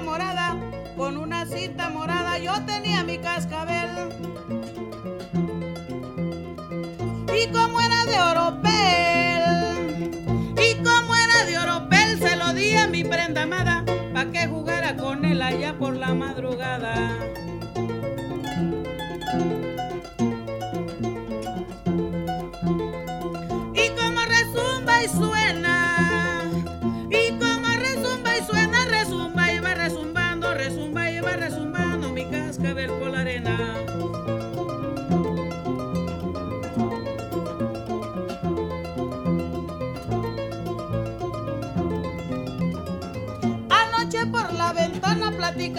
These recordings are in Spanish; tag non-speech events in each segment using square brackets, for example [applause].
Morada, con una cinta morada yo tenía mi cascabel. Y como era de oropel, y como era de oropel, se lo di a mi prenda amada, pa' que jugara con él allá por la madrugada.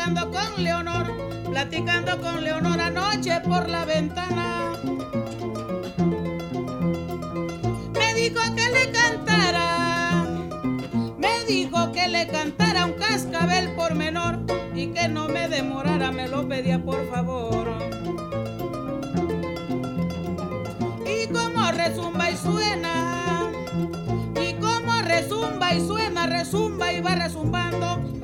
Platicando con Leonor, platicando con Leonor anoche por la ventana. Me dijo que le cantara, me dijo que le cantara un cascabel por menor y que no me demorara, me lo pedía por favor. Y como resumba y suena, y como resumba y suena, resumba y va resumbando,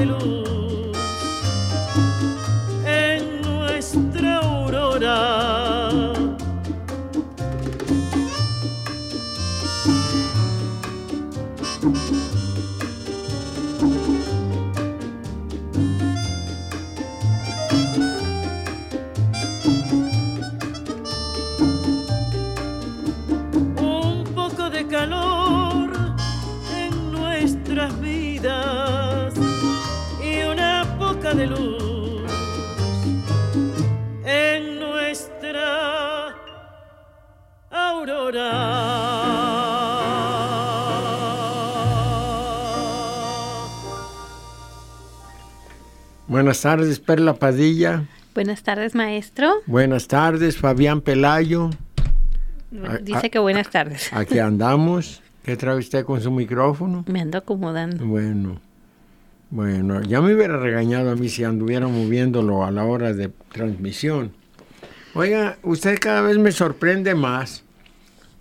luz Buenas tardes, Perla Padilla. Buenas tardes, maestro. Buenas tardes, Fabián Pelayo. Dice que buenas tardes. Aquí andamos. ¿Qué trae usted con su micrófono? Me ando acomodando. Bueno, bueno, ya me hubiera regañado a mí si anduviera moviéndolo a la hora de transmisión. Oiga, usted cada vez me sorprende más.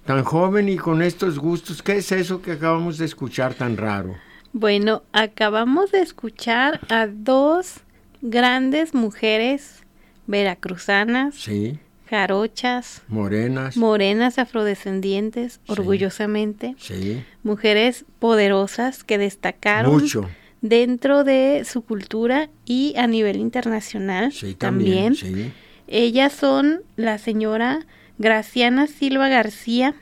Tan joven y con estos gustos, ¿qué es eso que acabamos de escuchar tan raro? Bueno, acabamos de escuchar a dos grandes mujeres veracruzanas, Sí, jarochas, morenas. morenas afrodescendientes, Sí. orgullosamente, sí, mujeres poderosas que destacaron mucho. dentro de su cultura y a nivel internacional también. Sí, Ellas son la señora Graciana Silva García,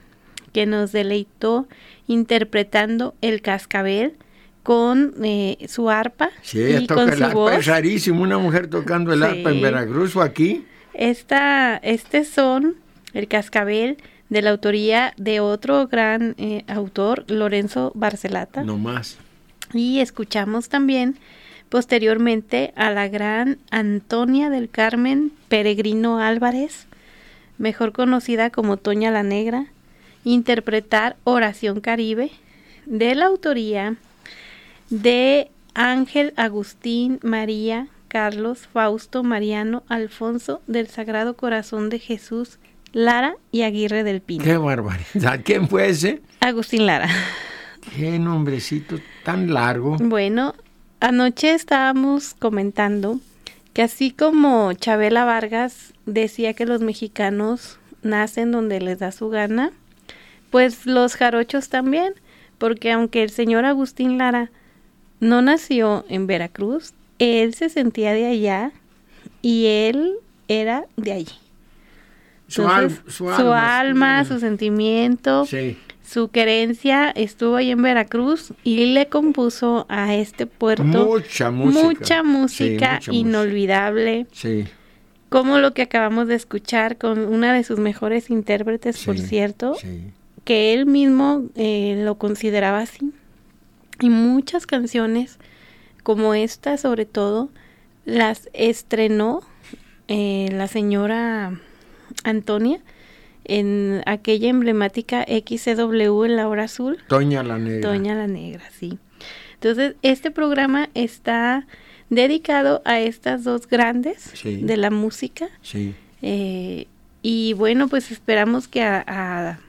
que nos deleitó interpretando el cascabel con eh, su arpa sí ella y toca con el su arpa. voz. Es rarísimo una mujer tocando el arpa en. Veracruz o aquí. Esta, este son el cascabel de la autoría de otro gran eh, autor, Lorenzo Barcelata. No más. Y escuchamos también posteriormente a la gran Antonia del Carmen Peregrino Álvarez, mejor conocida como Toña la Negra, interpretar Oración Caribe de la autoría de Ángel Agustín María Carlos Fausto Mariano Alfonso del Sagrado Corazón de Jesús Lara y Aguirre del Pino. Qué barbaridad. [laughs] ¿Quién fue ese? Agustín Lara. Qué nombrecito tan largo. Bueno, anoche estábamos comentando que así como Chabela Vargas decía que los mexicanos nacen donde les da su gana, pues los jarochos también, porque aunque el señor Agustín Lara no nació en Veracruz, él se sentía de allá y él era de allí. Su, al- Entonces, su su alma. alma, su sentimiento, Sí, su querencia estuvo ahí en Veracruz y le compuso a este puerto mucha música. mucha música Sí, mucha inolvidable, Sí, como lo que acabamos de escuchar con una de sus mejores intérpretes, por cierto, que él mismo eh, lo consideraba así. Y muchas canciones como esta, sobre todo, las estrenó eh, la señora Antonia en aquella emblemática XCW en la hora azul. Toña la Negra. Doña la Negra, sí. Entonces, este programa está dedicado a estas dos grandes Sí. de la música. Sí. eh, y bueno, pues esperamos que a, a-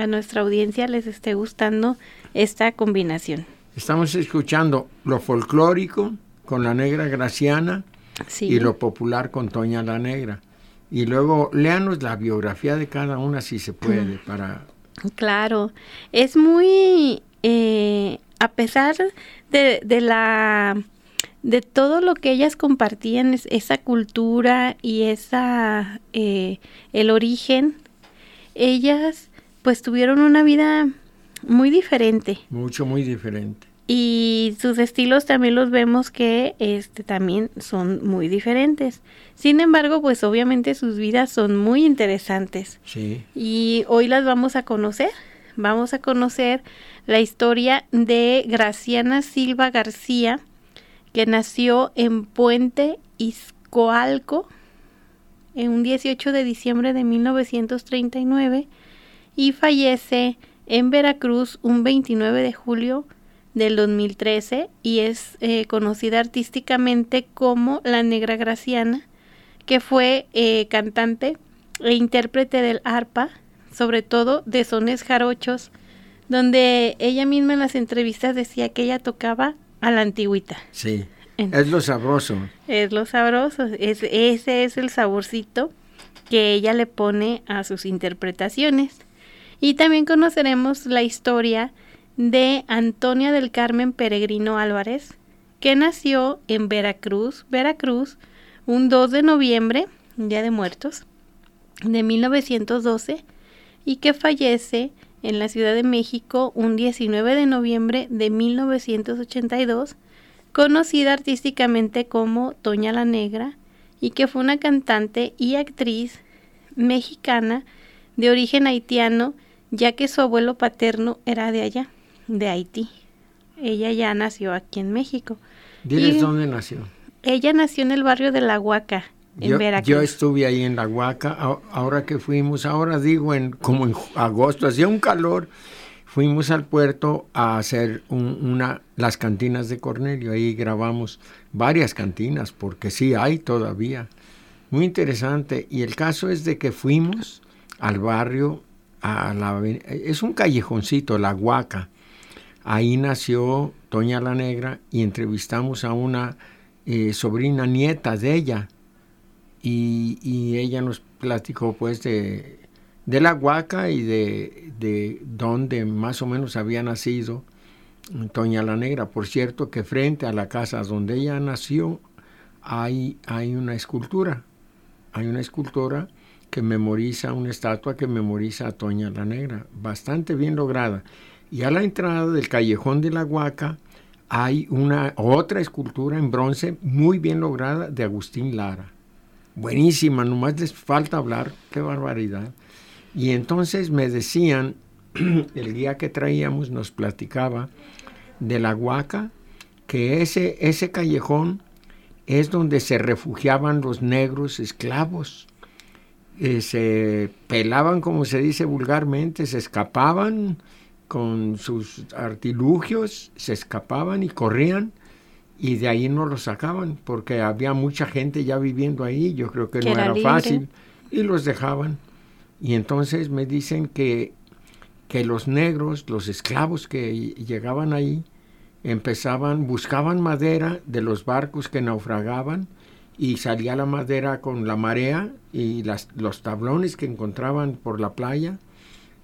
a nuestra audiencia les esté gustando esta combinación. Estamos escuchando lo folclórico con la Negra Graciana Sí. y lo popular con Toña la Negra. Y luego léanos la biografía de cada una si se puede para Claro, es muy, eh, a pesar de, de la, de todo lo que ellas compartían, es- esa cultura y esa, eh, el origen, ellas pues tuvieron una vida muy diferente mucho muy diferente. y sus estilos también los vemos que este también son muy diferentes. Sin embargo, pues obviamente sus vidas son muy interesantes. Sí. Y hoy las vamos a conocer. Vamos a conocer la historia de Graciana Silva García, que nació en Puente Izcoalco en un 18 de diciembre de 1939 y fallece en Veracruz un 29 de julio del 2013 y es eh, conocida artísticamente como la Negra Graciana, que fue eh, cantante e intérprete del arpa, sobre todo de sones jarochos, donde ella misma en las entrevistas decía que ella tocaba a la antigüita. Sí. Es lo sabroso. Es lo sabroso, es, ese es el saborcito que ella le pone a sus interpretaciones. Y también conoceremos la historia de Antonia del Carmen Peregrino Álvarez, que nació en Veracruz, Veracruz, un 2 de noviembre, Día de Muertos, de 1912, y que fallece en la Ciudad de México un 19 de noviembre de 1982 conocida artísticamente como Toña la Negra, y que fue una cantante y actriz mexicana de origen haitiano, ya que su abuelo paterno era de allá, de Haití. Ella ya nació aquí en México. Diles Y- dónde nació. Ella nació en el barrio de La Huaca, en Yo, Veracruz. yo estuve ahí en la Huaca, ahora que fuimos, ahora digo, en, como en agosto, hacía un calor, fuimos al puerto a hacer un- una, las cantinas de Cornelio, ahí grabamos varias cantinas, porque sí hay todavía. Muy interesante, y el caso es de que fuimos al barrio, es un callejoncito, la Huaca, ahí nació Toña la Negra y entrevistamos a una eh, sobrina nieta de ella, y, y ella nos platicó pues de, de la Huaca y de, de dónde más o menos había nacido Toña la Negra. Por cierto que frente a la casa donde ella nació hay, hay una escultura, hay una escultura que memoriza, una estatua que memoriza a Toña la Negra, bastante bien lograda. Y a la entrada del callejón de la Huaca hay una otra escultura en bronce muy bien lograda de Agustín Lara. Buenísima, nomás les falta hablar, qué barbaridad. Y entonces me decían, [clears throat] el día que traíamos nos platicaba de la Huaca, que ese, ese callejón es donde se refugiaban los negros esclavos. Eh, se pelaban, como se dice vulgarmente, se escapaban con sus artilugios, se escapaban y corrían y de ahí no los sacaban porque había mucha gente ya viviendo ahí, yo creo que, Que no era libre. fácil y los dejaban. Y entonces me dicen que, que los negros, los esclavos que llegaban ahí, empezaban, buscaban madera de los barcos que naufragaban y salía la madera con la marea y las, los tablones que encontraban por la playa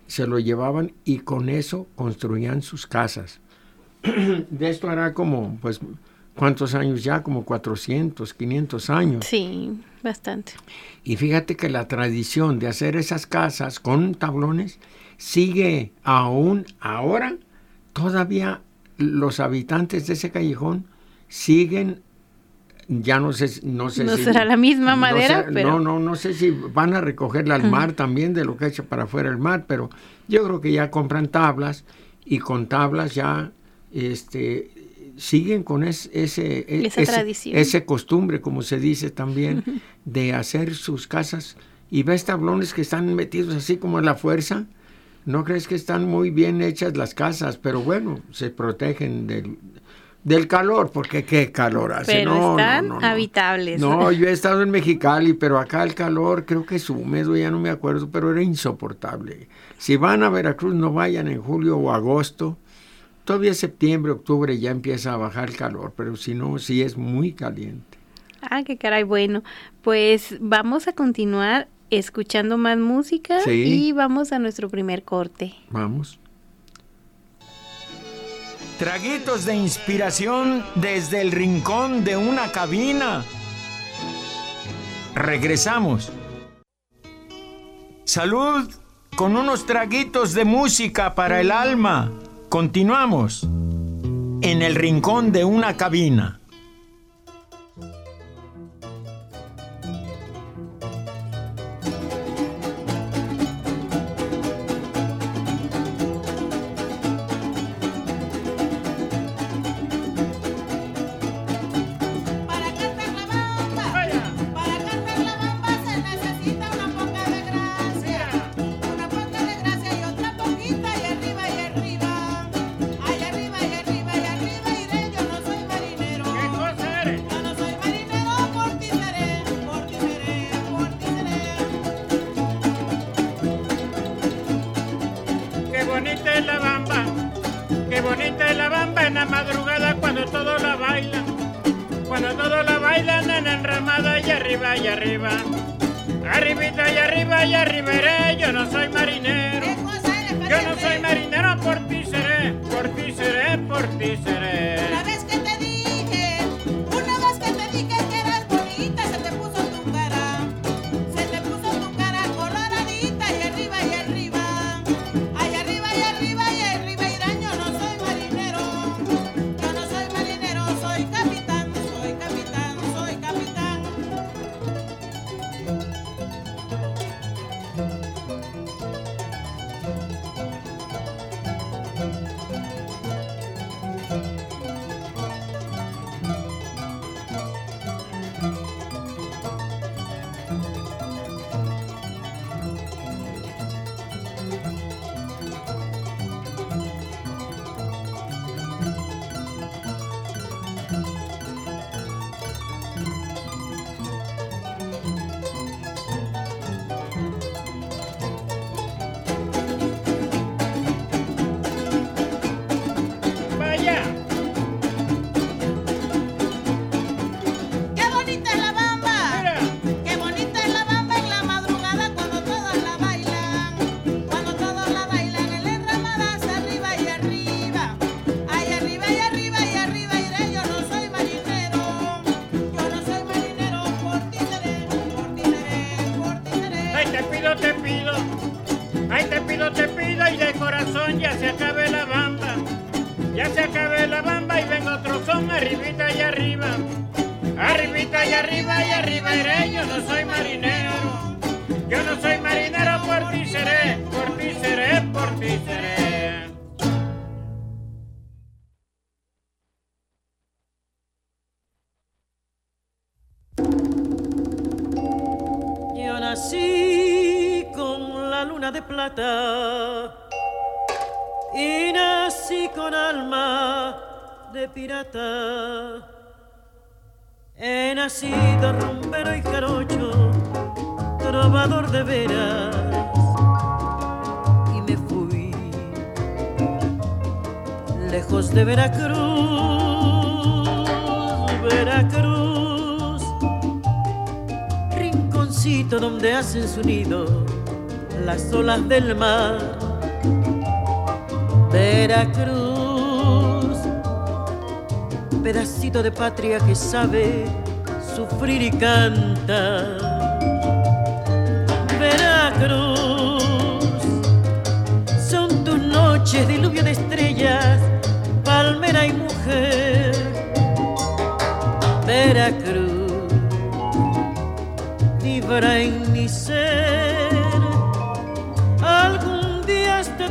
se lo llevaban y con eso construían sus casas. [clears throat] De esto hará como, pues, ¿cuántos años ya? Como 400, 500 años. Sí, bastante. Y fíjate que la tradición de hacer esas casas con tablones sigue aún ahora. Todavía los habitantes de ese callejón siguen, ya no sé, no sé No si- será la misma no madera, sé- pero- No, no, no sé si van a recogerla al mar también de lo que echa para afuera el mar, pero yo creo que ya compran tablas y con tablas ya este siguen con es- ese, e- Esa ese- tradición. ese costumbre, como se dice también, de hacer sus casas y ves tablones que están metidos así como a la fuerza. No crees que están muy bien hechas las casas, pero bueno, se protegen del, del calor, porque qué calor hace. Pero No, no, están no, no. habitables. No, [laughs] yo he estado en Mexicali, pero acá el calor creo que es húmedo, ya no me acuerdo, pero era insoportable. Si van a Veracruz, no vayan en julio o agosto. Todavía septiembre, octubre ya empieza a bajar el calor, pero si no, sí es muy caliente. Ah, qué caray. Bueno, pues vamos a continuar escuchando más música Sí. y vamos a nuestro primer corte. Vamos. Traguitos de inspiración desde el rincón de una cabina. Regresamos. Salud con unos traguitos de música para el alma. Continuamos. En el rincón de una cabina. La bamba, qué bonita es la bamba en la madrugada cuando todos la bailan, cuando todos la bailan en enramada y arriba y arriba, arribita y arriba y arriba iré, yo no soy marinero, ¿Qué cosa eres, yo no soy marinero, por ti seré, por ti seré, por ti seré. pido, te pido, ay te pido, te pido y de corazón ya se acabe la bamba, ya se acabe la bamba y venga otro son arribita y arriba, arribita y arriba y arriba iré, yo no soy marinero, yo no soy marinero, por ti seré, por ti seré, por ti seré. Y nací con alma de pirata. He nacido rumbero y jarocho, trovador de veras, y me fui lejos de Veracruz, Veracruz, rinconcito donde hacen su nido las olas del mar. Veracruz, pedacito de patria que sabe sufrir y canta. Veracruz, son tus noches diluvio de estrellas, palmera y mujer. Veracruz, vibra en mi ser.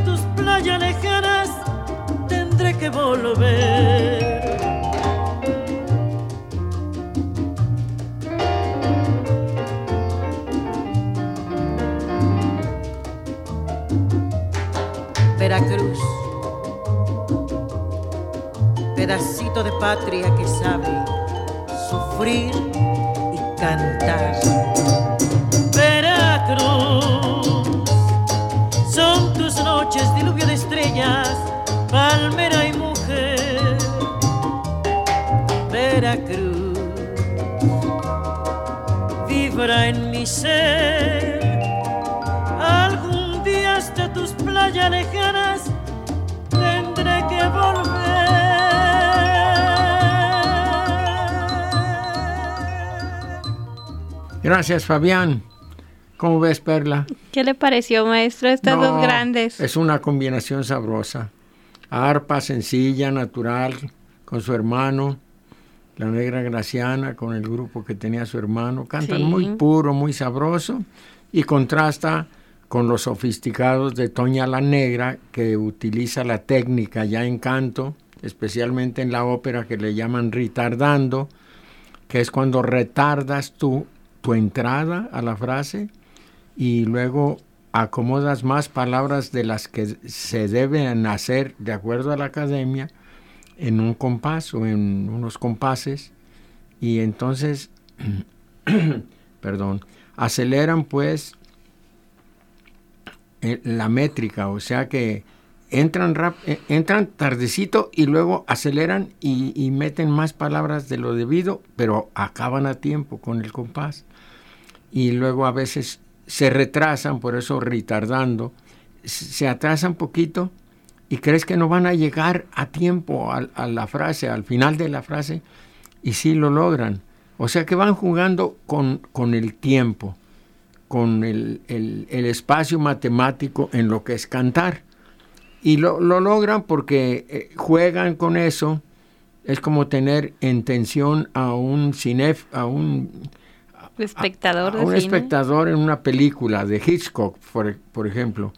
Tus playas lejanas tendré que volver. Veracruz, pedacito de patria que sabe sufrir y cantar. Tus playas lejanas tendré que volver. Gracias, Fabián. ¿Cómo ves, Perla? ¿Qué le pareció, maestro, estas No, dos grandes? Es una combinación sabrosa. Arpa sencilla, natural, con su hermano. La negra Graciana con el grupo que tenía su hermano. Cantan Sí. muy puro, muy sabroso. Y contrasta con los sofisticados de Toña la Negra, que utiliza la técnica ya en canto, especialmente en la ópera que le llaman retardando, que es cuando retardas tú tu entrada a la frase y luego acomodas más palabras de las que se deben hacer de acuerdo a la academia en un compás o en unos compases y entonces [clears throat] perdón aceleran pues eh, la métrica o sea que entran rap- eh, entran tardecito y luego aceleran y, meten más palabras de lo debido pero acaban a tiempo con el compás y luego a veces se retrasan, por eso retardando, se atrasan poquito y crees que no van a llegar a tiempo a, a la frase, al final de la frase, y sí lo logran. O sea que van jugando con, con el tiempo, con el, el- el espacio matemático en lo que es cantar. Y lo, lo logran porque eh, juegan con eso. Es como tener en tensión a un cinef, a un Espectador a de un cine. espectador en una película de Hitchcock, por, por ejemplo,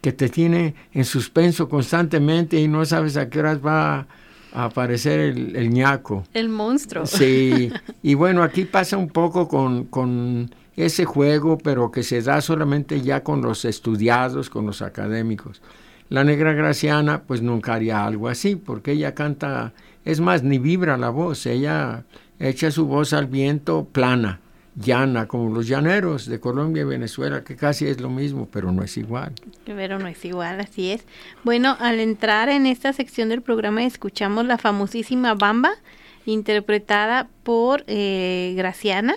que te tiene en suspenso constantemente y no sabes a qué horas va a aparecer el, el ñaco. El monstruo. Sí, [laughs] y bueno, aquí pasa un poco con, con ese juego, pero que se da solamente ya con los estudiados, con los académicos. La negra Graciana, pues nunca haría algo así, porque ella canta, es más, ni vibra la voz, ella echa su voz al viento plana, llana, como los llaneros de Colombia y Venezuela, que casi es lo mismo, pero no es igual. Pero no es igual, así es. Bueno, al entrar en esta sección del programa escuchamos la famosísima Bamba, interpretada por eh, Graciana,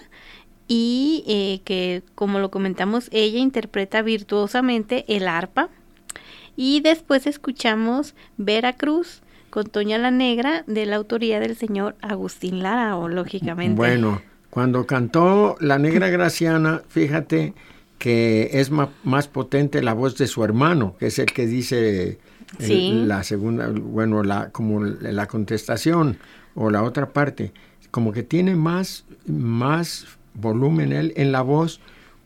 y eh, que, como lo comentamos, ella interpreta virtuosamente el arpa. Y después escuchamos Veracruz con Toña la Negra, de la autoría del señor Agustín Lara, o lógicamente. Bueno, cuando cantó La Negra Graciana, fíjate que es más potente la voz de su hermano, que es el que dice el- Sí. la segunda, bueno, la, como la contestación. o la otra parte, como que tiene más, más volumen él en la voz,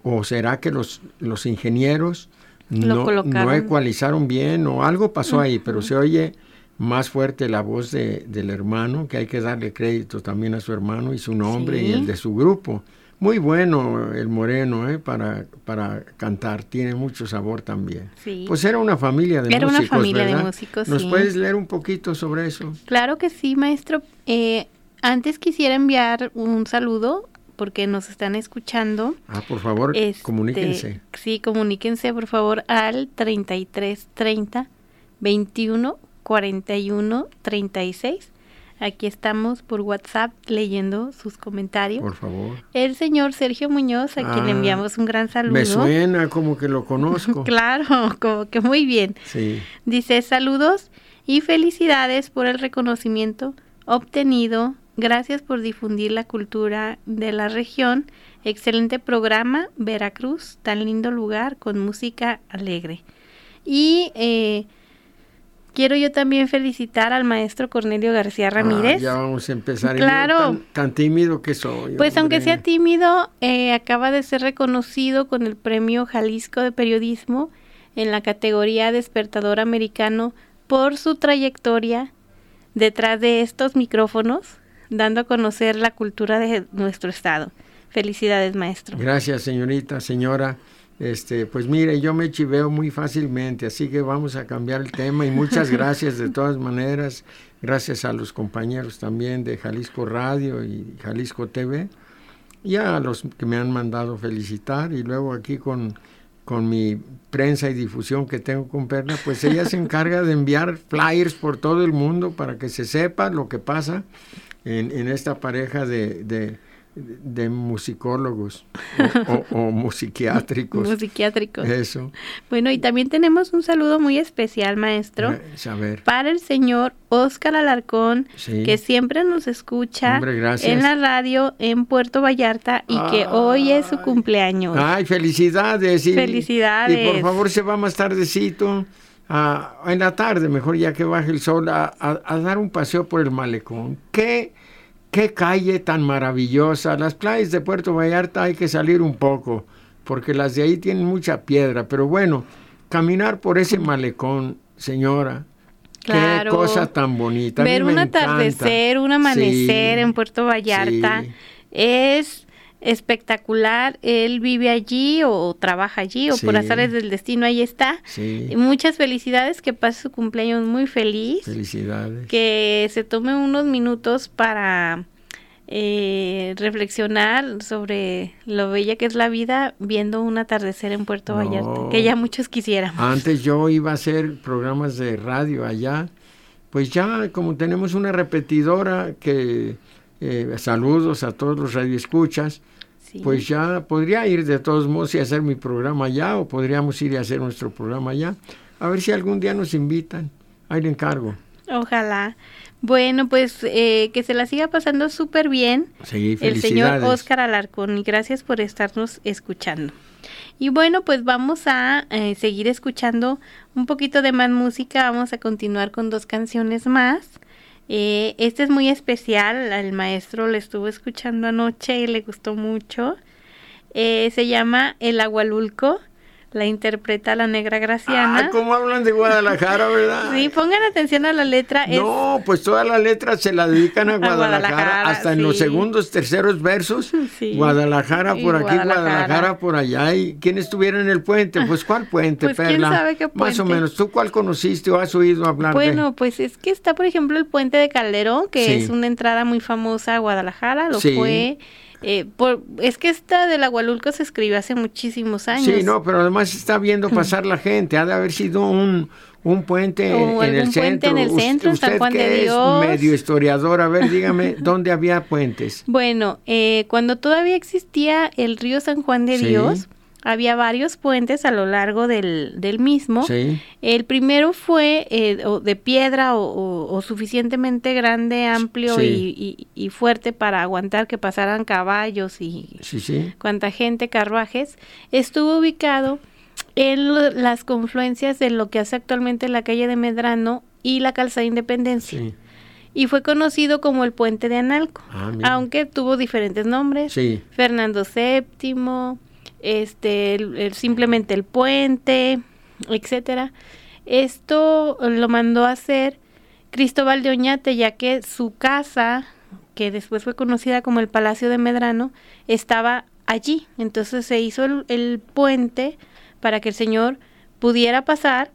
o será que los, los ingenieros Lo no, no colocaron. ecualizaron bien o algo pasó ahí, pero se oye más fuerte la voz de- del hermano, que hay que darle crédito también a su hermano y su nombre Sí. y el de su grupo. Muy bueno el moreno ¿eh? para, para cantar, tiene mucho sabor también. Sí. Pues era una familia de Era una músicos. familia de ¿verdad? músicos, ¿Nos sí. puedes leer un poquito sobre eso? Claro que sí, maestro. Eh, antes quisiera enviar un saludo porque nos están escuchando. Ah, por favor, Este, comuníquense. Sí, comuníquense por favor al 33 30 21 41 36. Aquí estamos por WhatsApp leyendo sus comentarios. Por favor. El señor Sergio Muñoz, a quien le Ah, enviamos un gran saludo. Me suena como que lo conozco. [laughs] Claro, como que muy bien. Sí. Dice saludos y felicidades por el reconocimiento obtenido. Gracias por difundir la cultura de la región. Excelente programa, Veracruz, tan lindo lugar con música alegre. Y eh, quiero yo también felicitar al maestro Cornelio García Ramírez. Ah, ya vamos a empezar. Yo Claro. Tan, tan tímido que soy. Pues aunque sea tímido, eh, acaba de ser reconocido con el Premio Jalisco de Periodismo en la categoría Despertador Americano por su trayectoria detrás de estos micrófonos, dando a conocer la cultura de nuestro estado. Felicidades, maestro. Gracias, señorita, señora. Este, pues mire, yo me chiveo muy fácilmente, así que vamos a cambiar el tema y muchas [laughs] gracias de todas maneras. Gracias a los compañeros también de Jalisco Radio y Jalisco TV y a los que me han mandado felicitar y luego aquí con, con mi prensa y difusión que tengo con Perla, pues ella se [laughs] encarga de enviar flyers por todo el mundo para que se sepa lo que pasa en, en esta pareja de, de, de musicólogos o, o- o [laughs] musiquiátricos. Eso. Bueno, y también tenemos un saludo muy especial, maestro, Eh, ver. para el señor Óscar Alarcón, Sí. que siempre nos escucha Hombre, en la radio en Puerto Vallarta y que hoy es su cumpleaños. Ay, felicidades. y- Felicidades. Y por favor se va más tardecito, a- en la tarde, mejor ya que baje el sol, a, a- a dar un paseo por el malecón. ¿Qué, qué calle tan maravillosa. Las playas de Puerto Vallarta hay que salir un poco, porque las de ahí tienen mucha piedra. Pero bueno, caminar por ese malecón, señora. Claro. Qué cosa tan bonita. Ver un encanta. atardecer, un amanecer Sí, en Puerto Vallarta sí. es espectacular. Él vive allí o trabaja allí o por Sí. azares del destino ahí está. Sí, Y Muchas felicidades, que pase su cumpleaños muy feliz, felicidades. que se tome unos minutos para eh, reflexionar sobre lo bella que es la vida viendo un atardecer en Puerto No. Vallarta, que ya muchos quisiéramos. Antes yo iba a hacer programas de radio allá, pues ya como tenemos una repetidora que eh, saludos a todos los radioescuchas, Sí. pues ya podría ir de todos modos y hacer mi programa allá o podríamos ir a hacer nuestro programa allá. A ver si algún día nos invitan. Ahí le encargo. Ojalá. Bueno, pues eh, que se la siga pasando súper bien Sí, el señor Oscar Alarcón y gracias por estarnos escuchando. Y bueno, pues vamos a eh, seguir escuchando un poquito de más música. Vamos a continuar con dos canciones más. Eh, este es muy especial. Al maestro le estuvo escuchando anoche y le gustó mucho. Eh, se llama El Agualulco. La interpreta la negra Graciana. Ah, ¿cómo hablan de Guadalajara, verdad? Sí, pongan atención a la letra. es- No, pues todas las letras se la dedican [laughs] a Guadalajara, Guadalajara, hasta en los sí. segundos, terceros versos. Sí. Guadalajara Y por aquí, Guadalajara. Guadalajara. por allá. ¿Y quién estuviera en el puente? Pues ¿cuál puente, Pues, ¿quién Perla? sabe qué Más o puente? menos. ¿Tú cuál conociste o has oído hablar Bueno, pues es que está, por ejemplo, el puente de Calderón, que Sí. es una entrada muy famosa a Guadalajara, lo Sí. fue. Eh, por, es que esta del Agualulco se escribió hace muchísimos años. Sí, no, pero además está viendo pasar la gente. Ha de haber sido un, un puente O en el puente centro. en el centro, en San usted Juan de Dios. es medio historiador, a ver, dígame, [laughs] ¿dónde había puentes? Bueno, eh, cuando todavía existía el río San Juan de Sí. Dios, había varios puentes a lo largo del, del mismo. Sí, El primero fue eh, o de piedra o, o- o suficientemente grande, amplio Sí. y, y- y fuerte para aguantar que pasaran caballos y sí, cuanta gente, carruajes. Estuvo ubicado en lo- las confluencias de lo que hace actualmente la calle de Medrano y la calzada Independencia. y fue conocido como el puente de Analco, Ah, aunque tuvo diferentes nombres. Sí. Fernando VII, este, simplemente el puente, etcétera. Esto lo mandó a hacer Cristóbal de Oñate, ya que su casa, que después fue conocida como el Palacio de Medrano, estaba allí. Entonces se hizo el, el puente para que el señor pudiera pasar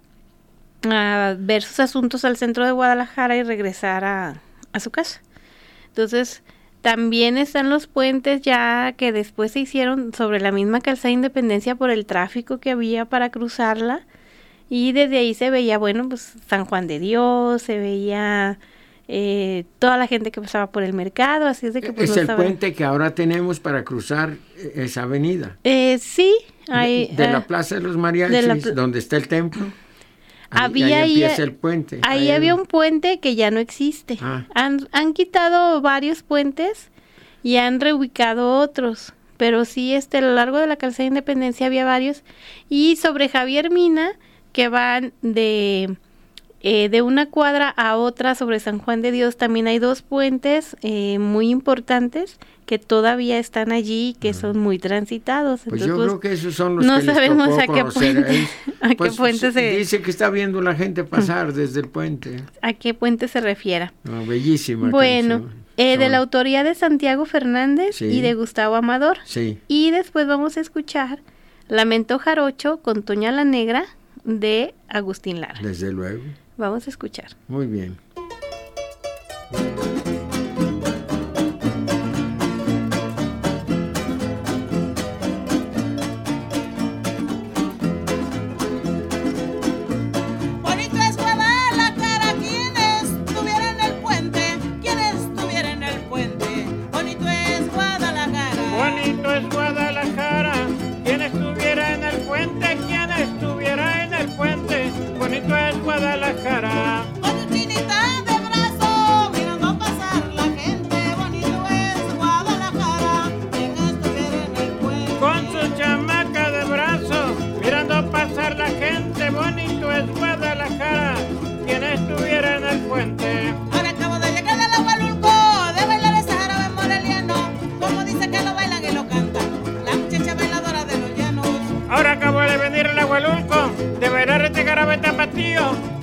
a ver sus asuntos al centro de Guadalajara y regresar a, a su casa. Entonces, también están los puentes ya que después se hicieron sobre la misma calzada Independencia por el tráfico que había para cruzarla. Y desde ahí se veía, bueno, pues San Juan de Dios, se veía eh, toda la gente que pasaba por el mercado, así es de que pues es no el saben- puente que ahora tenemos para cruzar eh, esa avenida. Eh, sí, De- hay, de, la ah, Plaza de los Mariachis, de la donde está el templo. Ahí, Había ahí ahí, empieza el puente. Ahí había un puente que ya no existe. Ah. Han, han quitado varios puentes y han reubicado otros. Pero sí, este, a lo largo de la calzada de Independencia había varios. Y sobre Javier Mina, que van de, eh, de una cuadra a otra sobre San Juan de Dios, también hay dos puentes eh, muy importantes que todavía están allí y que son muy transitados. Pues Entonces, yo pues, creo que esos son los no que les sabemos tocó a qué puente- [laughs] a qué Pues, puente se- Dice que está viendo la gente [laughs] pasar desde el puente. ¿A qué puente se refiera? No, bellísima Bueno, canción. eh, de la autoría de Santiago Fernández Sí. y de Gustavo Amador. Sí, Y después vamos a escuchar Lamento Jarocho con Toña la Negra de Agustín Lara. desde luego. Vamos a escuchar. Muy bien.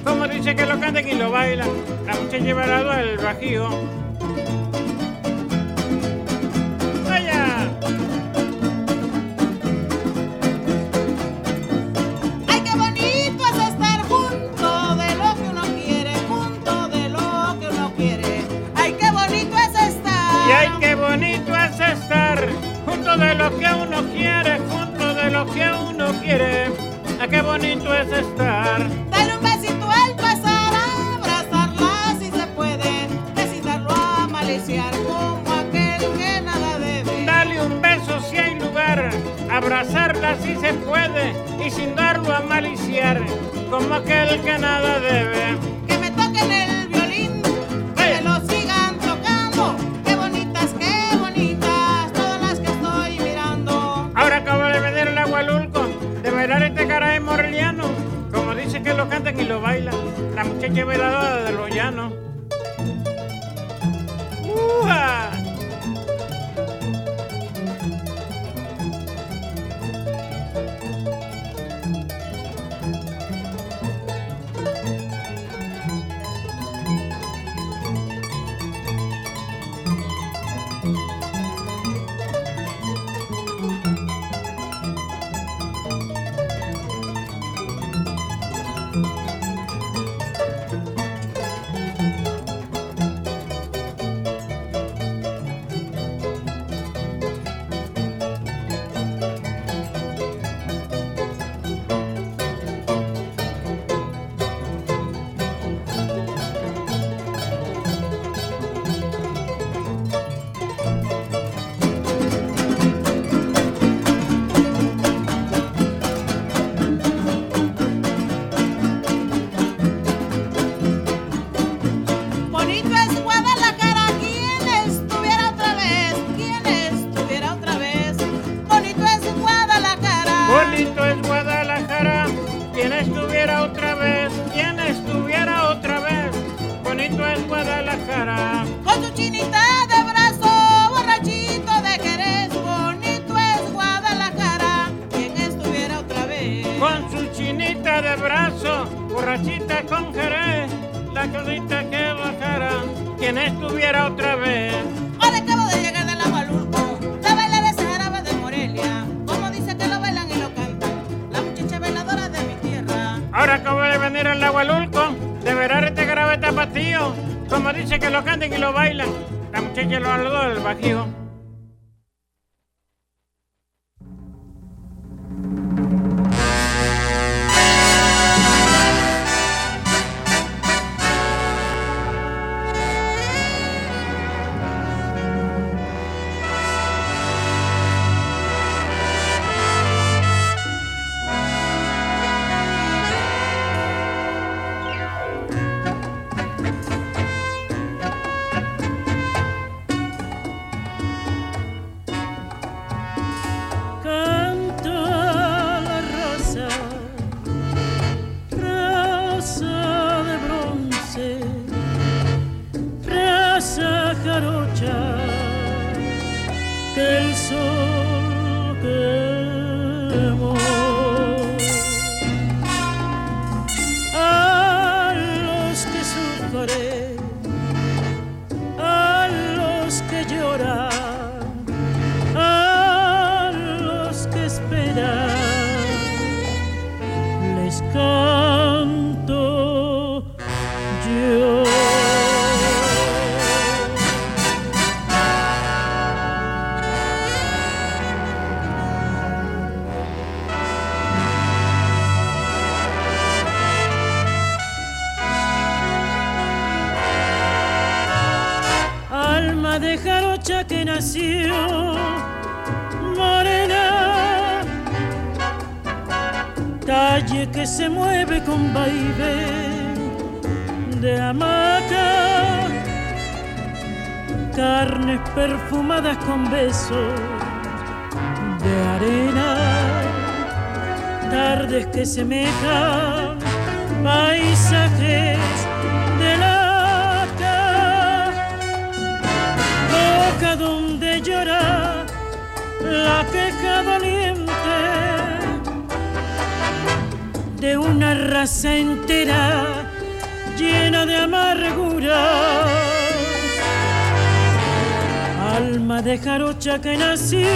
Como dice que lo cantan y lo bailan, la muchacha bailadora del bajío. ¡Vaya! Ay, qué bonito es estar junto de lo que uno quiere, junto de lo que uno quiere. Qué bonito es estar. Dale un besito al pasar, abrazarla si se puede, decidarlo a maliciar como aquel que nada debe. Dale un beso si hay lugar, abrazarla si se puede y sin darlo a maliciar, como aquel que nada debe. Que me toquen el lo cantan y lo bailan, la muchacha bailadora de los llanos. Estuviera otra vez. Ahora acabo de llegar del Agualulco, la baila de ese jarabe de Morelia. Como dice que lo bailan y lo cantan, la muchacha bailadora de mi tierra. Ahora acabo de venir al Agualulco, de verar este grave tapatío, como dice que lo canten y lo bailan, la muchacha lo algo del bajío. Jarocha que nació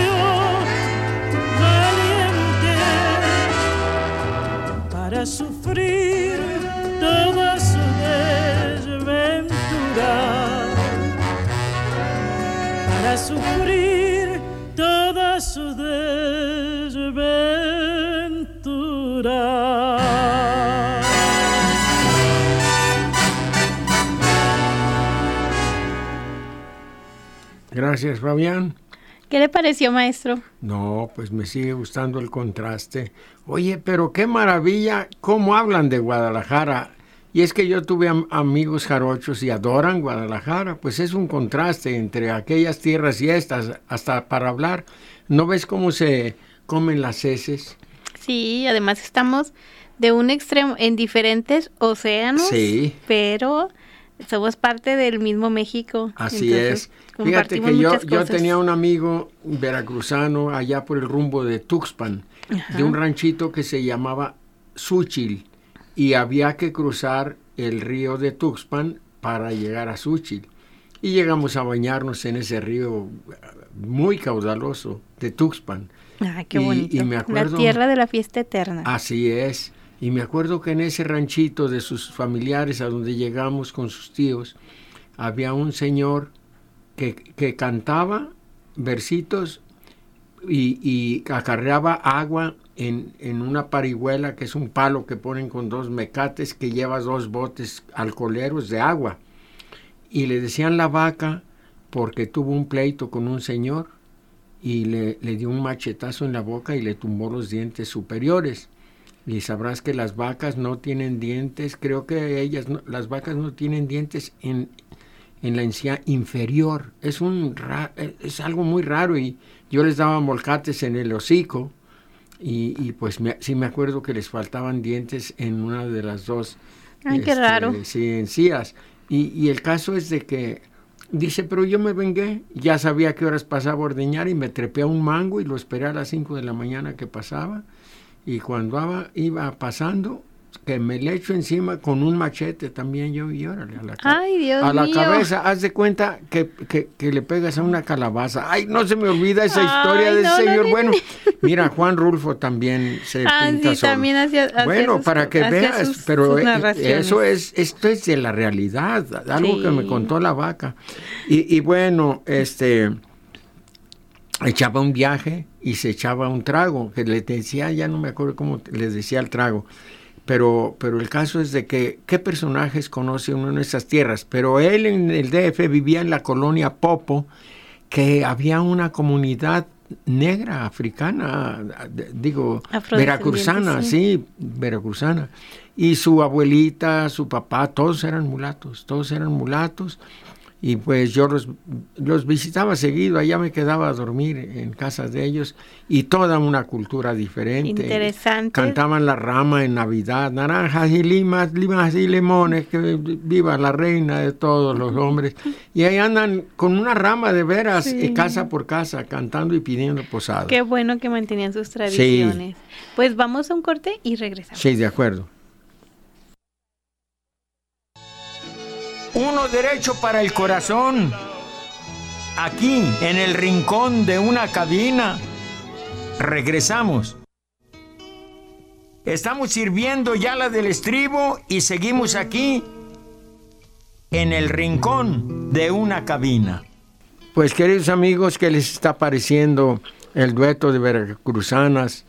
valiente para sufrir toda su desventura para sufrir toda su desventura. Gracias, Fabián. ¿Qué le pareció, maestro? No, pues me sigue gustando el contraste. Oye, pero qué maravilla cómo hablan de Guadalajara. Y es que yo tuve am- amigos jarochos y adoran Guadalajara. Pues es un contraste entre aquellas tierras y estas, hasta para hablar. ¿No ves cómo se comen las heces? Sí, además estamos de un extremo en diferentes océanos, Sí. pero somos parte del mismo México. Así entonces es. Fíjate que yo, tenía un amigo veracruzano allá por el rumbo de Tuxpan, de un ranchito que se llamaba Suchil, y había que cruzar el río de Tuxpan para llegar a Suchil. Y llegamos a bañarnos en ese río eh, muy caudaloso de Tuxpan. Ay, qué y- bonito. y me acuerdo- La tierra de la fiesta eterna. Así es. Y me acuerdo que en ese ranchito de sus familiares a donde llegamos con sus tíos, había un señor que, que cantaba versitos y, y acarreaba agua en, en una parihuela, que es un palo que ponen con dos mecates que lleva dos botes alcoholeros de agua. Y le decían la vaca porque tuvo un pleito con un señor y le, le dio un machetazo en la boca y le tumbó los dientes superiores. Y sabrás que las vacas no tienen dientes, creo que ellas, no- las vacas no tienen dientes en, en la encía inferior. Es, un ra- es algo muy raro y yo les daba molcates en el hocico y, y pues me- sí me acuerdo que les faltaban dientes en una de las dos. Ay, qué raro. Sí, encías. Y, y el caso es de que dice, pero yo me vengué, ya sabía qué horas pasaba a ordeñar y me trepé a un mango y lo esperé a las 5 de la mañana que pasaba. Y cuando iba, pasando, que me le echo encima con un machete también yo y órale a la, Ay, Dios a la mío. cabeza. Haz de cuenta que, que- que le pegas a una calabaza. Ay, no se me olvida esa historia de no, ese señor. no, bueno, [laughs] mira, Juan Rulfo también se Ah, pinta sí, solo. también hacía Bueno, sus- para que veas, sus- pero sus eh, eso es, esto es de la realidad, algo que me contó la vaca. Y, y bueno, este echaba un viaje y se echaba un trago, que le decía, ya no me acuerdo cómo les decía el trago, pero, pero el caso es de que, ¿qué personajes conoce uno en esas tierras? Pero él en el DF vivía en la colonia Popo, que había una comunidad negra, africana, digo, veracruzana, sí. sí, veracruzana. Y su abuelita, su papá, todos eran mulatos, todos eran mulatos. Y pues yo los, los visitaba seguido, allá me quedaba a dormir en casas de ellos y toda una cultura diferente. Interesante. Cantaban la rama en Navidad, naranjas y limas, limas y limones, que viva la reina de todos los hombres. Y ahí andan con una rama de veras, Sí. eh, casa por casa, cantando y pidiendo posada. Qué bueno que mantenían sus tradiciones. Pues vamos a un corte y regresamos. Sí, de acuerdo. Derecho para el corazón. Aquí, en el rincón de una cabina. Regresamos. Estamos sirviendo ya la del estribo y seguimos aquí en el rincón de una cabina. Pues queridos amigos, ¿qué les está pareciendo el dueto de veracruzanas,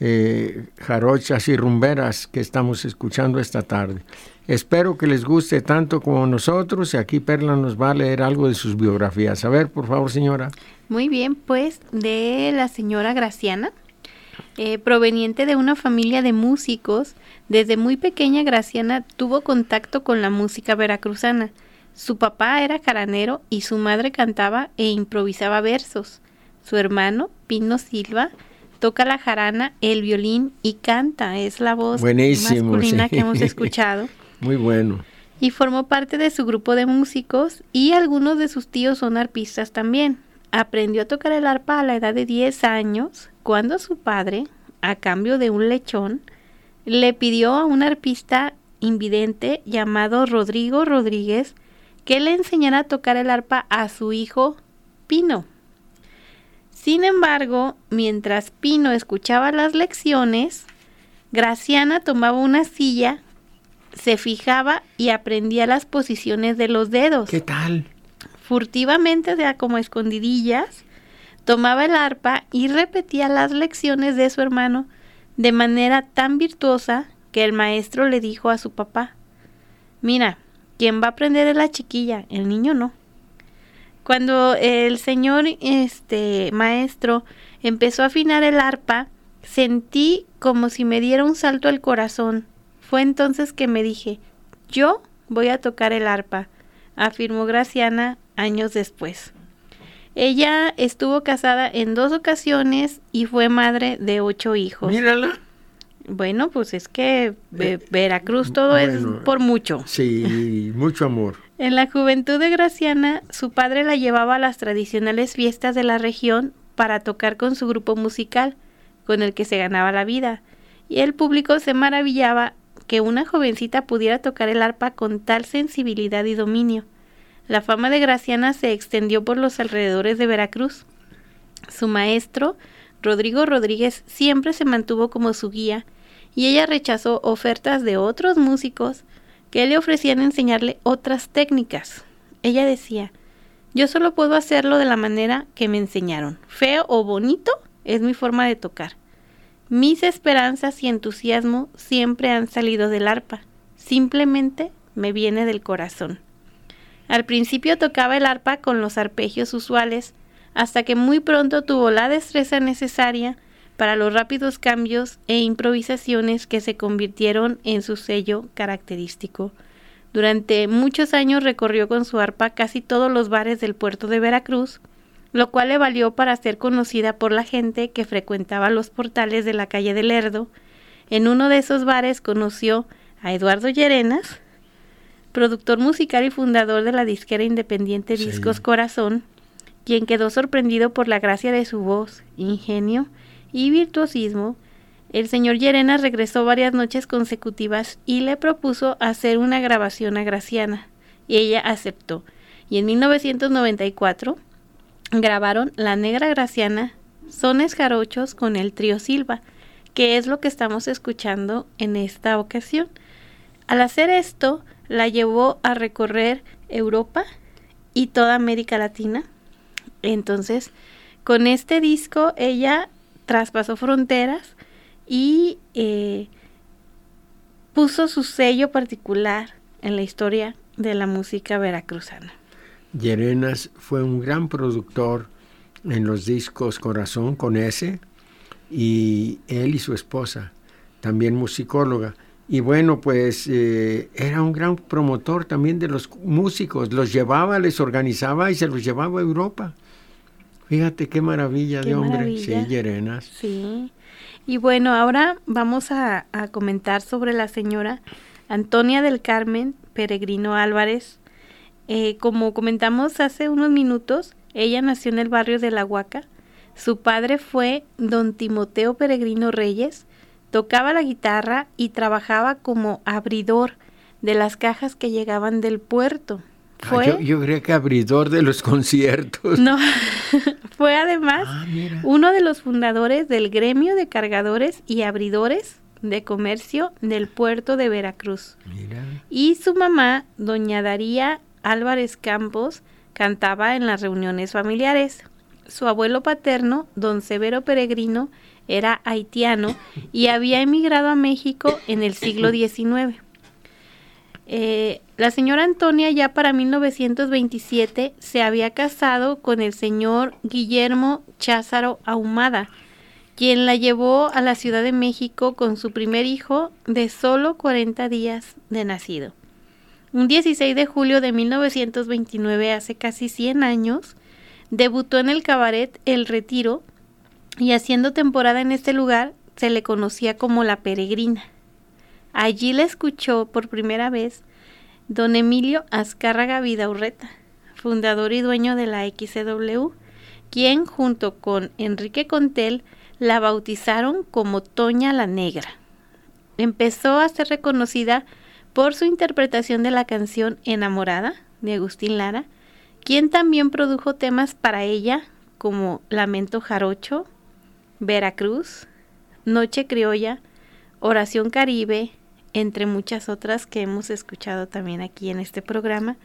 eh, jarochas y rumberas que estamos escuchando esta tarde? Espero que les guste tanto como nosotros y aquí Perla nos va a leer algo de sus biografías. A ver, por favor, señora. Muy bien, pues de la señora Graciana, eh, proveniente de una familia de músicos, desde muy pequeña Graciana tuvo contacto con la música veracruzana. Su papá era jaranero y su madre cantaba e improvisaba versos. Su hermano, Pino Silva, toca la jarana, el violín y canta. Es la voz Buenísimo, masculina sí. que hemos escuchado. [laughs] Muy bueno. y formó parte de su grupo de músicos y algunos de sus tíos son arpistas también. Aprendió a tocar el arpa a la edad de 10 años cuando su padre, a cambio de un lechón, le pidió a un arpista invidente llamado Rodrigo Rodríguez que le enseñara a tocar el arpa a su hijo Pino. Sin embargo, mientras Pino escuchaba las lecciones, Graciana tomaba una silla se fijaba y aprendía las posiciones de los dedos. ¿Qué tal? Furtivamente, o sea, como a escondidillas, tomaba el arpa y repetía las lecciones de su hermano de manera tan virtuosa que el maestro le dijo a su papá, mira, quien va a aprender es la chiquilla, el niño no. Cuando el señor este maestro empezó a afinar el arpa, sentí como si me diera un salto al corazón. Fue entonces que me dije, yo voy a tocar el arpa, afirmó Graciana años después. Ella estuvo casada en dos ocasiones y fue madre de ocho hijos. Mírala. Bueno, pues es que eh, Veracruz todo es por mucho. Sí, mucho amor. En la juventud de Graciana, su padre la llevaba a las tradicionales fiestas de la región para tocar con su grupo musical, con el que se ganaba la vida, y el público se maravillaba que una jovencita pudiera tocar el arpa con tal sensibilidad y dominio. La fama de Graciana se extendió por los alrededores de Veracruz. Su maestro, Rodrigo Rodríguez, siempre se mantuvo como su guía, y ella rechazó ofertas de otros músicos que le ofrecían enseñarle otras técnicas. Ella decía, yo solo puedo hacerlo de la manera que me enseñaron. Feo o bonito es mi forma de tocar. Mis esperanzas y entusiasmo siempre han salido del arpa. Simplemente me viene del corazón. Al principio tocaba el arpa con los arpegios usuales, hasta que muy pronto tuvo la destreza necesaria para los rápidos cambios e improvisaciones que se convirtieron en su sello característico. Durante muchos años recorrió con su arpa casi todos los bares del puerto de Veracruz, lo cual le valió para ser conocida por la gente que frecuentaba los portales de la calle del Lerdo. En uno de esos bares conoció a Eduardo Llerenas, productor musical y fundador de la disquera independiente Sí. Discos Corazón, quien quedó sorprendido por la gracia de su voz, ingenio y virtuosismo, El señor Llerena regresó varias noches consecutivas y le propuso hacer una grabación a Graciana, y ella aceptó. Y en 1994 grabaron La Negra Graciana, Sones Jarochos con el trío Silva, que es lo que estamos escuchando en esta ocasión. Al hacer esto, la llevó a recorrer Europa y toda América Latina. Entonces, con este disco ella traspasó fronteras y eh, puso su sello particular en la historia de la música veracruzana. Llerenas fue un gran productor en los discos Corazón con S y él y su esposa, también musicóloga. Y bueno, pues eh, era un gran promotor también de los músicos, los llevaba, les organizaba y se los llevaba a Europa. Fíjate qué maravilla de hombre, sí, Llerenas. Sí. Y bueno, ahora vamos a, a comentar sobre la señora Antonia del Carmen Peregrino Álvarez. Eh, como comentamos hace unos minutos, ella nació en el barrio de La Huaca. Su padre fue don Timoteo Peregrino Reyes, tocaba la guitarra y trabajaba como abridor de las cajas que llegaban del puerto. Ah, Fue, yo, yo creo que abridor de los [laughs] conciertos. no, [laughs] fue además Ah, uno de los fundadores del gremio de cargadores y abridores de comercio del puerto de Veracruz. Mira. Y su mamá, doña Daría Álvarez Campos, cantaba en las reuniones familiares. Su abuelo paterno, don Severo Peregrino, era haitiano y había emigrado a México en el siglo XIX. Eh, la señora Antonia ya para 1927 se había casado con el señor Guillermo Cházaro Ahumada, quien la llevó a la Ciudad de México con su primer hijo de solo 40 días de nacido. Un 16 de julio de 1929, hace casi 100 años, debutó en el cabaret El Retiro y haciendo temporada en este lugar se le conocía como La Peregrina. Allí la escuchó por primera vez don Emilio Azcárraga Vidaurreta, fundador y dueño de la XCW, quien junto con Enrique Contel la bautizaron como Toña la Negra. Empezó a ser reconocida por su interpretación de la canción Enamorada de Agustín Lara, quien también produjo temas para ella como Lamento Jarocho, Veracruz, Noche Criolla, Oración Caribe, entre muchas otras que hemos escuchado también aquí en este programa,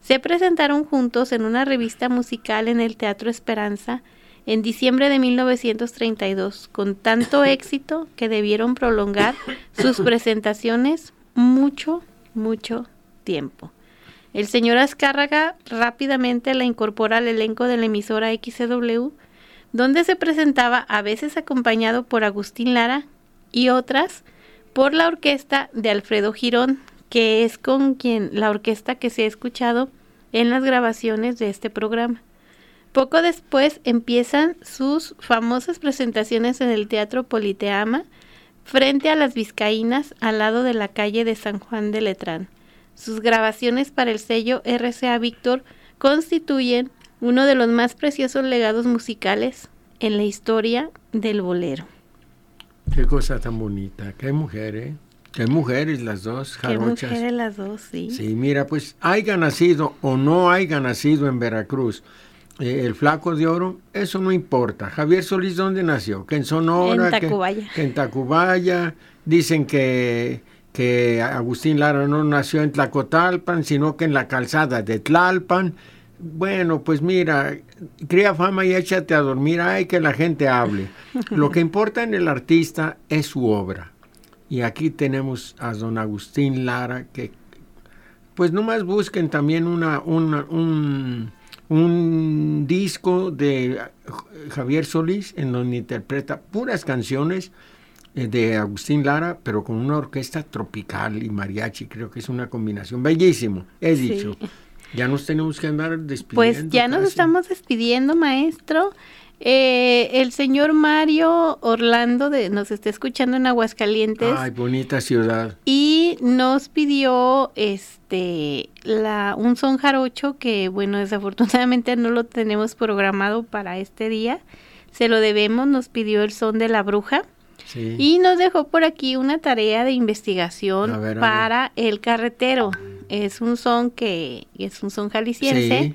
se presentaron juntos en una revista musical en el Teatro Esperanza en diciembre de 1932, con tanto [laughs] éxito que debieron prolongar sus presentaciones mucho, mucho tiempo. El señor Azcárraga rápidamente la incorpora al elenco de la emisora XCW, donde se presentaba a veces acompañado por Agustín Lara y otras por la orquesta de Alfredo Girón, que es con quien la orquesta que se ha escuchado en las grabaciones de este programa. Poco después empiezan sus famosas presentaciones en el Teatro Politeama, frente a las Vizcaínas, al lado de la calle de San Juan de Letrán. Sus grabaciones para el sello RCA Víctor constituyen uno de los más preciosos legados musicales en la historia del bolero. Qué cosa tan bonita. Qué mujer, ¿eh? Qué mujeres las dos, Qué jarochas. mujeres las dos, sí. Sí, mira, pues haya nacido o no haya nacido en Veracruz. Eh, el flaco de oro, eso no importa. Javier Solís, ¿dónde nació? Que en Sonora, En que- Tacubaya. Que, en Tacubaya. Dicen que, que Agustín Lara no nació en Tlacotalpan, sino que en la calzada de Tlalpan. Bueno, pues mira, cría fama y échate a dormir, ay, que la gente hable. [laughs] Lo que importa en el artista es su obra. Y aquí tenemos a don Agustín Lara, que pues nomás busquen también una, una- un, un disco de Javier Solís en donde interpreta puras canciones eh, de Agustín Lara, pero con una orquesta tropical y mariachi. Creo que es una combinación bellísimo, he Sí. Ya nos tenemos que andar despidiendo. Pues ya nos estamos despidiendo, maestro. Eh, el señor Mario Orlando de, nos está escuchando en Aguascalientes Ay, bonita ciudad. y nos pidió este la un son jarocho que bueno desafortunadamente no lo tenemos programado para este día. Se lo debemos, nos pidió el son de la bruja Sí. Y nos dejó por aquí una tarea de investigación ver, para el carretero. Es un son que es un son jalisciense. Sí.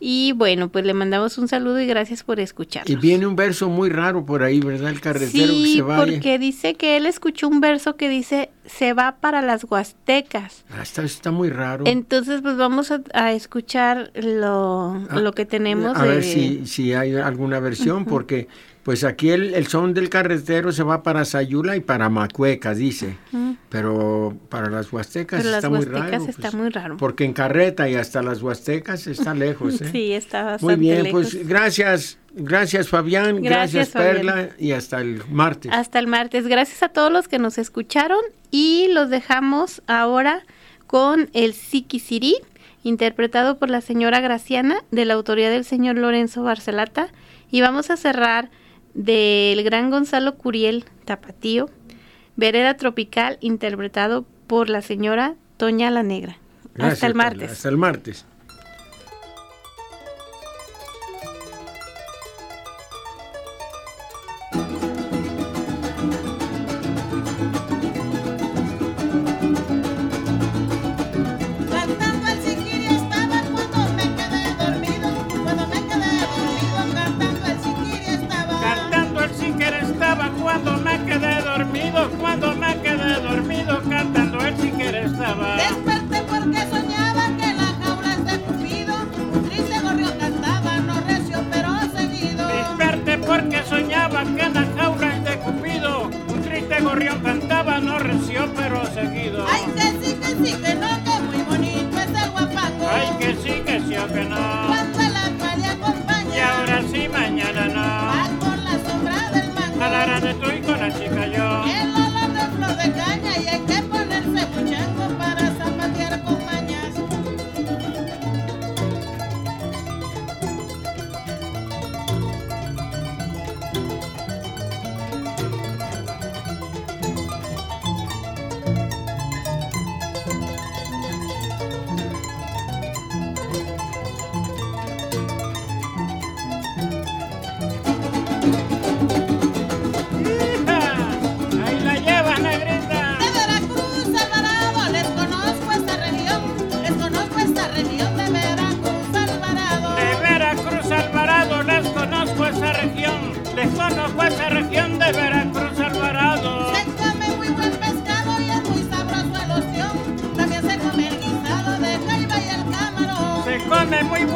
Y bueno, pues le mandamos un saludo y gracias por escucharnos. Y viene un verso muy raro por ahí, ¿verdad? El carretero sí, que se va. porque dice que él escuchó un verso que dice se va para las Huastecas. Ah, está, está muy raro. Entonces, pues vamos a, a escuchar lo, Ah, lo que tenemos. A de- ver si, si hay alguna versión, porque pues aquí el, el son del carretero se va para Sayula y para Macueca, dice. Pero para las Huastecas Pero las está muy Huastecas raro. está pues, muy raro. Porque en carreta y hasta las Huastecas está [laughs] lejos. ¿eh? Sí, está bastante Muy bien, lejos. pues gracias, gracias Fabián, Gracias, gracias, Perla Fabián. y hasta el martes. Hasta el martes. Gracias a todos los que nos escucharon y los dejamos ahora con el Siquisirí, interpretado por la señora Graciana, de la autoría del señor Lorenzo Barcelata. Y vamos a cerrar del gran Gonzalo Curiel Tapatío, Vereda Tropical, interpretado por la señora Toña la Negra. Gracias, hasta el martes. Hasta el martes.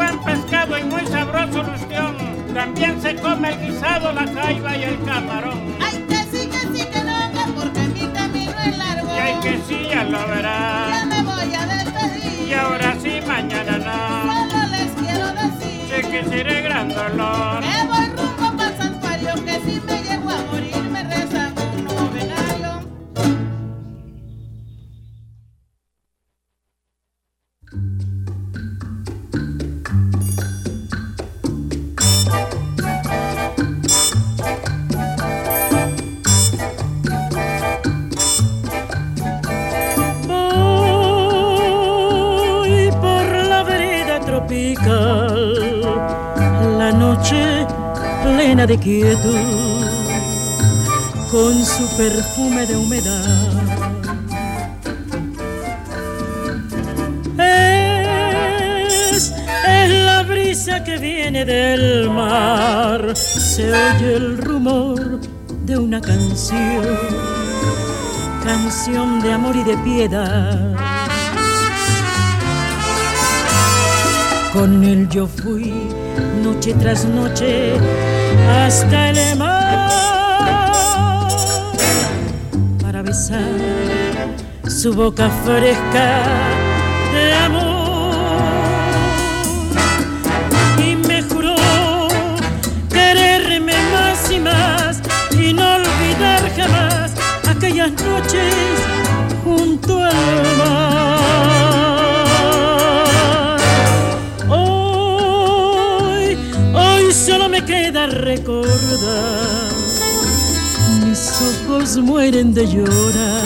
Buen pescado y muy sabroso el ostión, también se come el guisado, la jaiba y el camarón. Ay, que sí, que sí, que no, que porque mi camino es largo. Y hay que sí, ya lo Ya verás. me voy a despedir. Y ahora sí, mañana no. Solo les quiero decir que seré gran dolor. Quietud, con su perfume de humedad. Es, es la brisa que viene del mar, se oye el rumor de una canción canción de amor y de piedad. Con él yo fui noche tras noche hasta el mar para besar su boca fresca de amor. Y me juró quererme más y más y no olvidar jamás aquellas noches recordar, mis ojos mueren de llorar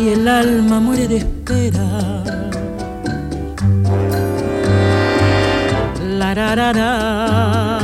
y el alma muere de esperar. La ra ra ra, la ra ra.